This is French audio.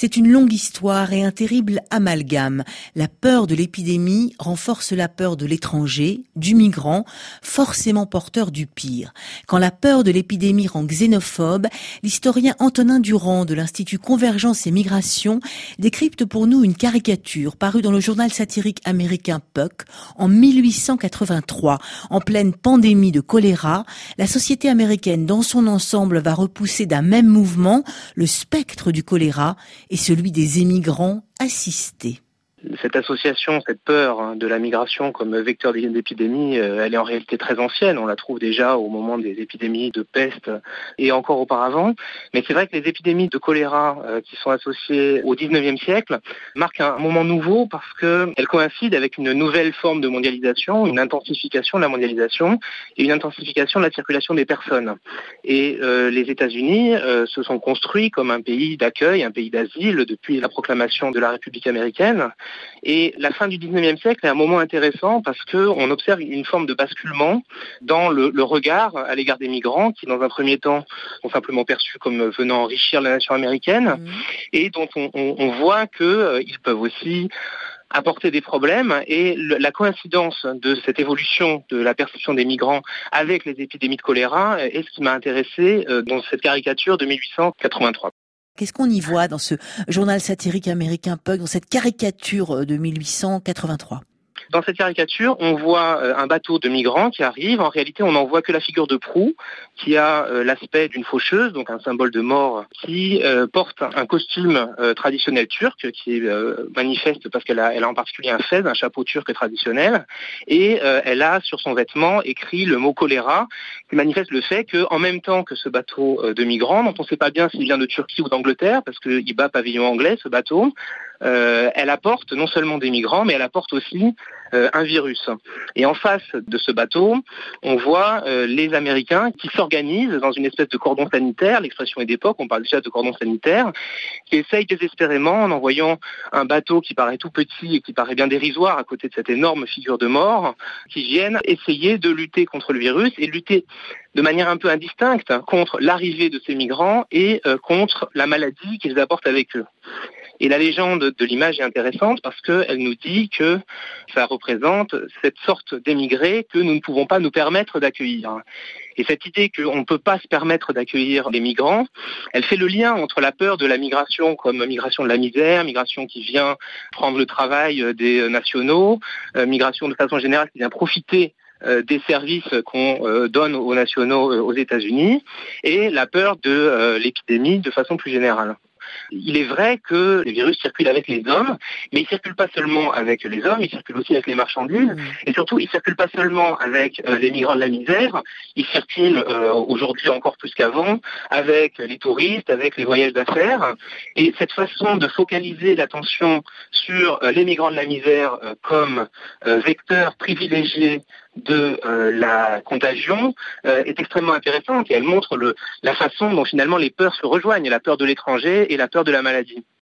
C'est une longue histoire et un terrible amalgame. La peur de l'épidémie renforce la peur de l'étranger, du migrant, forcément porteur du pire. Quand la peur de l'épidémie rend xénophobe, l'historien Antonin Durand de l'Institut Convergence et Migration décrypte pour nous une caricature parue dans le journal satirique américain Puck en 1883. En pleine pandémie de choléra, la société américaine dans son ensemble va repousser d'un même mouvement le spectre du choléra et celui des émigrants assistés. Cette association, cette peur hein, de la migration comme vecteur d'épidémie, euh, elle est en réalité très ancienne. On la trouve déjà au moment des épidémies de peste et encore auparavant. Mais c'est vrai que les épidémies de choléra euh, qui sont associées au 19e siècle marquent un moment nouveau parce qu'elles coïncident avec une nouvelle forme de mondialisation, une intensification de la mondialisation et une intensification de la circulation des personnes. Et euh, les États-Unis se sont construits comme un pays d'accueil, un pays d'asile depuis la proclamation de la République américaine. Et la fin du 19e siècle est un moment intéressant parce qu'on observe une forme de basculement dans le, regard à l'égard des migrants qui, dans un premier temps, sont simplement perçus comme venant enrichir la nation américaine mmh. et dont on, voit qu'ils euh, peuvent aussi apporter des problèmes et la coïncidence de cette évolution de la perception des migrants avec les épidémies de choléra est ce qui m'a intéressé euh, dans cette caricature de 1883. Qu'est-ce qu'on y voit dans ce journal satirique américain Pug, dans cette caricature de 1883 dans cette caricature, on voit euh, un bateau de migrants qui arrive. En réalité, on n'en voit que la figure de proue, qui a euh, l'aspect d'une faucheuse, donc un symbole de mort, qui euh, porte un costume traditionnel turc, qui est manifeste parce qu'elle a, a en particulier un fez, un chapeau turc traditionnel, et elle a sur son vêtement écrit le mot choléra, qui manifeste le fait qu'en même temps que ce bateau de migrants, dont on ne sait pas bien s'il vient de Turquie ou d'Angleterre, parce qu'il bat pavillon anglais, ce bateau, elle apporte non seulement des migrants, mais elle apporte aussi euh, un virus. Et en face de ce bateau, on voit euh, les Américains qui s'organisent dans une espèce de cordon sanitaire, l'expression est d'époque, on parle déjà de cordon sanitaire, qui essayent désespérément, en envoyant un bateau qui paraît tout petit et qui paraît bien dérisoire à côté de cette énorme figure de mort, qui viennent essayer de lutter contre le virus et lutter de manière un peu indistincte contre l'arrivée de ces migrants et euh, contre la maladie qu'ils apportent avec eux. Et la légende de l'image est intéressante parce qu'elle nous dit que ça représente cette sorte d'émigrés que nous ne pouvons pas nous permettre d'accueillir. Et cette idée qu'on ne peut pas se permettre d'accueillir des migrants, elle fait le lien entre la peur de la migration comme migration de la misère, migration qui vient prendre le travail des nationaux, euh, migration de façon générale qui vient profiter euh, des services qu'on euh, donne aux nationaux aux États-Unis et la peur de l'épidémie de façon plus générale. Il est vrai que les virus circulent avec les hommes, mais ils ne circulent pas seulement avec les hommes, ils circulent aussi avec les marchandises, mm. et surtout ils ne circulent pas seulement avec euh, les migrants de la misère, ils circulent euh, aujourd'hui encore plus qu'avant avec les touristes, avec les voyages d'affaires, et cette façon de focaliser l'attention sur euh, les migrants de la misère comme vecteur privilégié de la contagion est extrêmement intéressante et elle montre la façon dont finalement les peurs se rejoignent, la peur de l'étranger et la peur de la maladie.